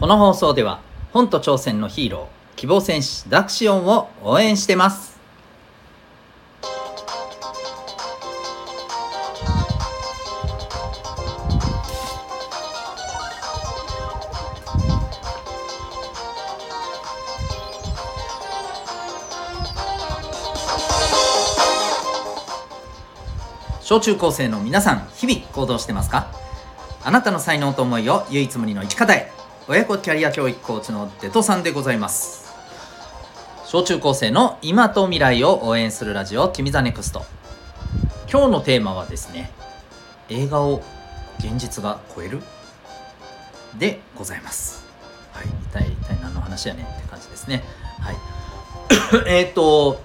この放送では本と挑戦のヒーロー希望戦士ダクシオンを応援してます。小中高生の皆さん日々行動してますか？あなたの才能と思いを唯一無二の生き方へ親子キャリア教育コーチのデトさんでございます。小中高生の今と未来を応援するラジオ「君 the NEXT。今日のテーマはですね映画を現実が超える？でございます。はい一体一体何の話やねんって感じですね。はい。えっと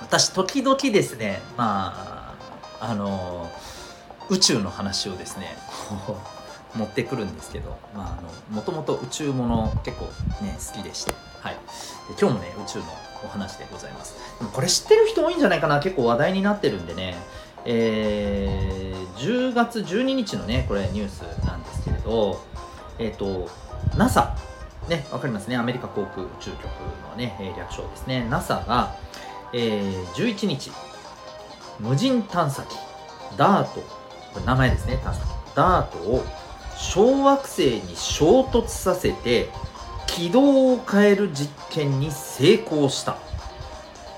私時々ですねまああの宇宙の話をですねこう持ってくるんですけどもともと宇宙もの結構ね好きでして、はい、で今日もね宇宙のお話でございます。でもこれ知ってる人多いんじゃないかな。結構話題になってるんでね。えー、10月12日のねこれニュースなんですけれどえっ、ー、と NASA ね、わかりますね。アメリカ航空宇宙局のね、略称ですね。NASA が、えー、11日、無人探査機ダート。これ名前ですね探査機。ダートを小惑星に衝突させて軌道を変える実験に成功した。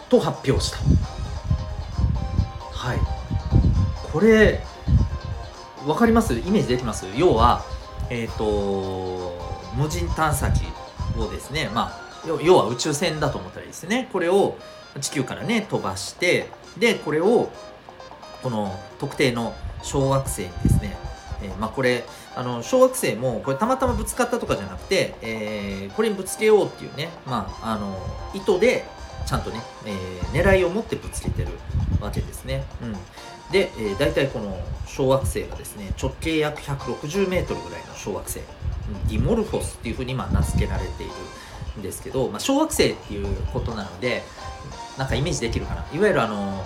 と発表した。はい。これ分かります？イメージできます？要はえっ、ー、と無人探査機をですねまあ要は宇宙船だと思ったらいいですね。これを地球からね飛ばしてでこれをこの特定の小惑星にですね、えー、まあ、これあの小惑星もこれたまたまぶつかったとかじゃなくて、えー、これにぶつけようっていうね、まあ、あの意図でちゃんとね、えー、狙いを持ってぶつけてるわけですね。うん、で、えー、大体この小惑星がですね直径約160メートルぐらいの小惑星、ディモルフォスっていうふうにまあ名付けられているんですけど、まあ、小惑星っていうことなのでなんかイメージできるかないわゆるあの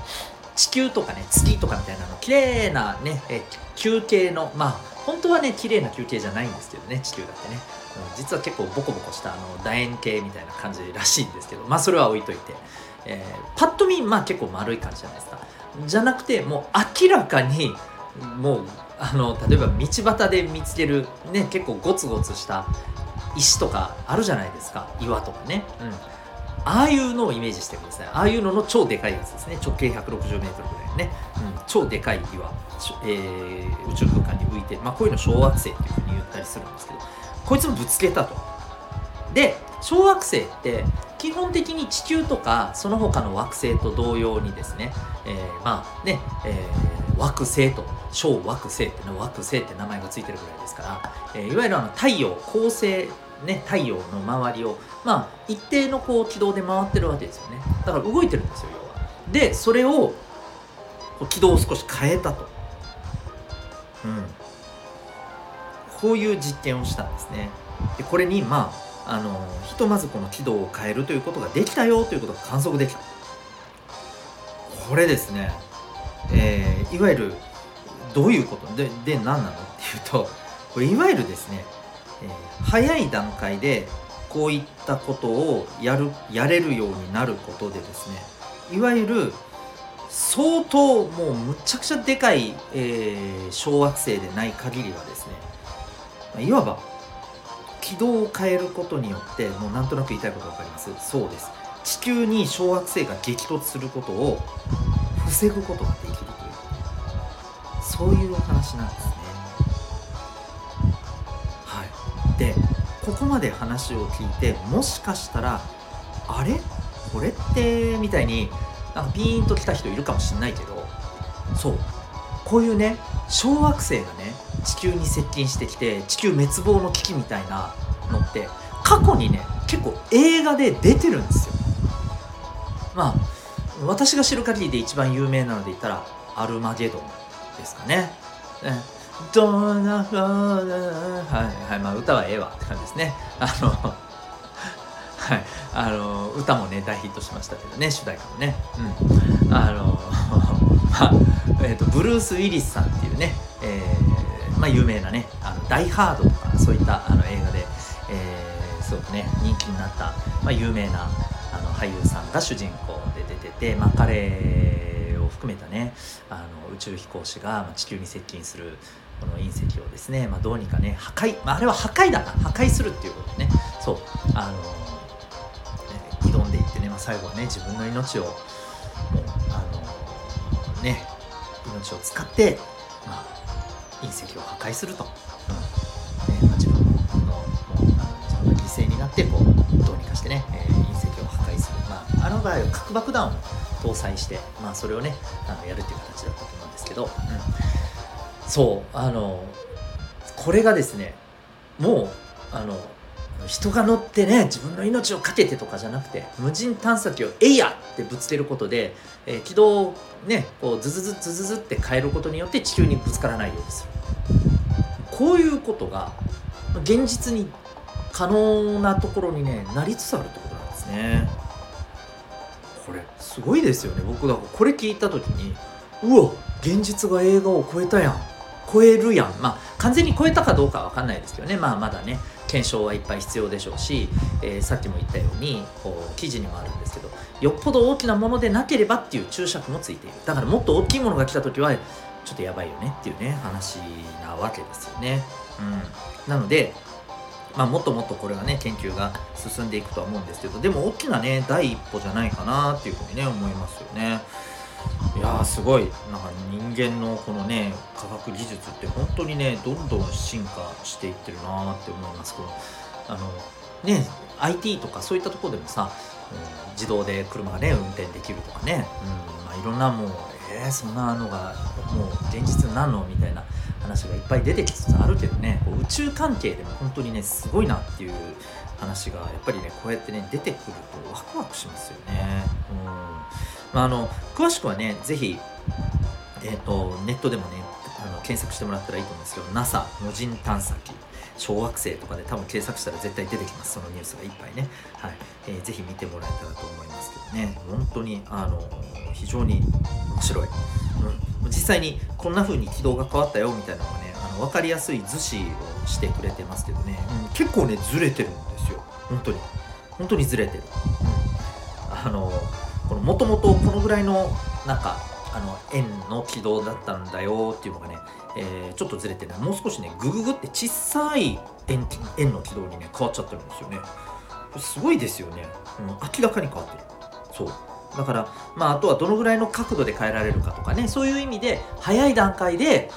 地球とかね月とかみたいなの綺麗なねえ球形のまあ本当はね綺麗な球形じゃないんですけどね地球だってね、うん、実は結構ボコボコしたあの楕円形みたいな感じらしいんですけどまあそれは置いといて、えー、パッと見まあ結構丸い感じじゃないですか。じゃなくてもう明らかにもうあの例えば道端で見つけるね結構ゴツゴツした石とかあるじゃないですか。岩とかね、うん、ああいうのをイメージしてください。ああいうのの超でかいやつですね。直径 160m ぐらいのね、うん、超でかい岩、えー、宇宙空間に浮いてまあこういうの小惑星っていうふうに言ったりするんですけど。こいつもぶつけたと。で小惑星って基本的に地球とかその他の惑星と同様にですね、えー、まあね、えー、惑星と小惑星っての惑星って名前がついてるぐらいですから、えー、いわゆるあの太陽恒星ね、太陽の周りを、まあ、一定のこう軌道で回ってるわけですよね。だから動いてるんですよ要は。でそれを軌道を少し変えたと、うん、こういう実験をしたんですね。でこれにまああのひとまずこの軌道を変えるということができたよということが観測できた。これですね、えー、いわゆるどういうこと？でで何なの？っていうとこれいわゆるですね、早い段階でこういったことをやるやれるようになることでですねいわゆる相当もうむちゃくちゃでかい、えー、小惑星でない限りはですねいわば軌道を変えることによってもうなんとなく言いたいこと分かります？そうです。地球に小惑星が激突することを防ぐことができるというそういうお話なんですね。ここまで話を聞いてもしかしたらあれ？これって？みたいになんかピーンと来た人いるかもしんないけどそう。こういうね小惑星がね地球に接近してきて地球滅亡の危機みたいなのって過去にね結構映画で出てるんですよ。まあ私が知る限りで一番有名なので言ったらアルマゲドンですかね。ね。どんなふはいはいまあ歌はええわって感じですね。あの はいあの歌もね大ヒットしましたけどね主題歌もね。うん。あの まあえーと、ブルース・ウィリスさんっていうね、えー、まあ有名なね「あのダイ・ハード」とかそういったあの映画で、えーすごくね人気になった、まあ、有名なあの俳優さんが主人公で出てて、まあ、彼を含めたね宙飛行士が地球に接近するこの隕石をですね、まあ、どうにかね破壊、まあ、あれは破壊だな。破壊するっていうことでね。そう。あの、ね、挑んでいってね、まあ、最後はね自分の命をもうあのね命を使って、まあ、隕石を破壊すると、うん。ねまあ、自分のもうあの自分が犠牲になってこうどうにかしてね、えー、隕石を破壊する、まあ、あの場合は核爆弾を搭載して、まあ、それをねあのやるっていう形だったと思うんですけど、うんそうあのこれがですねもうあの人が乗ってね自分の命を懸けてとかじゃなくて無人探査機を「えいや!」ってぶつけることで、えー、軌道をねこうズズズズズズって変えることによって地球にぶつからないようにするこういうことが現実に可能なところにねなりつつあるってことなんですねこれすごいですよね僕だからこれ聞いた時にうわ現実が映画を超えたやん。超えるやん。まあ完全に超えたかどうかは分かんないですけどね。まあまだね検証はいっぱい必要でしょうし、えー、さっきも言ったようにこう記事にもあるんですけどよっぽど大きなものでなければっていう注釈もついている。だからもっと大きいものが来た時はちょっとやばいよねっていうね話なわけですよね、うん、なのでまあ、もっともっとこれはね研究が進んでいくとは思うんですけどでも大きなね第一歩じゃないかなっていうふうにね思いますよね。いやーすごい。なんか間のこのね科学技術って本当にねどんどん進化していってるなーって思いますけどあのね IT とかそういったとこでもさ、うん、自動で車がね運転できるとかね、うんまあ、いろんなもうえー、そんなのがもう現実になるのみたいな話がいっぱい出てきつつあるけどね宇宙関係でも本当にねすごいなっていう話がやっぱりねこうやってね出てくるとワクワクしますよね。うんまあ、あの詳しくはねぜひ、えーと、ネットでもねあの検索してもらったらいいと思うんですけど NASA 無人探査機小惑星とかで多分検索したら絶対出てきます。そのニュースがいっぱいね、はい。えー、ぜひ見てもらえたらと思いますけどね。本当にあの非常に面白い、うん、実際にこんな風に軌道が変わったよみたいなのがねあの分かりやすい図示をしてくれてますけどね、うん、結構ねずれてるんですよ。本当に。本当にずれてる、うん、あのもともとこのぐらいのなんかあの円の軌道だったんだよっていうのがね、えー、ちょっとずれてねもう少しねグググって小さい円円の軌道にね変わっちゃってるんですよね。すごいですよね、うん、明らかに変わってる。そう。だからまああとはどのぐらいの角度で変えられるかとかねそういう意味で早い段階で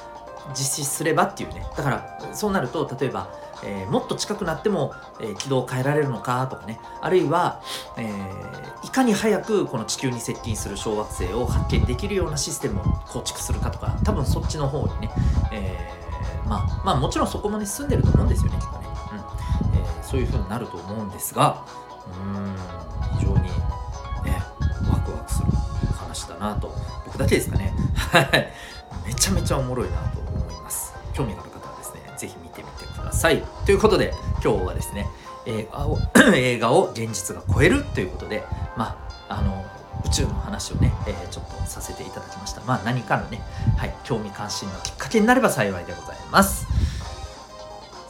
実施すればっていうね。だからそうなると例えばえー、もっと近くなっても、えー、軌道を変えられるのかとかね。あるいは、えー、かに早くこの地球に接近する小惑星を発見できるようなシステムを構築するかとか多分そっちの方にね、えー、まあまあもちろんそこもね進んでると思うんですよねきっとね、うんえー、そういう風になると思うんですがうーん非常にねワクワクする話だなと僕だけですかね。はい。めちゃめちゃおもろいなと思います。興味がある方はですね是非見てみてください。ということで今日はですね映画を 映画を現実が超えるということでまああの宇宙の話をね、えー、ちょっとさせていただきましたまあ何かのね、はい、興味関心のきっかけになれば幸いでございます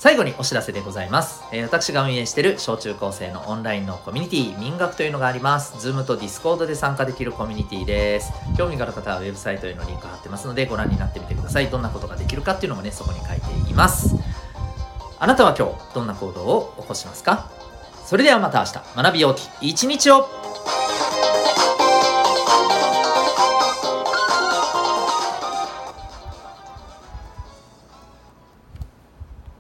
最後にお知らせでございます。えー、私が運営している小中高生のオンラインのコミュニティ、民学というのがあります。Zoom と Discord で参加できるコミュニティです。興味がある方はウェブサイトへのリンク貼ってますのでご覧になってみてください。どんなことができるかっていうのもね、そこに書いています。あなたは今日どんな行動を起こしますか？それではまた明日学びようき一日を。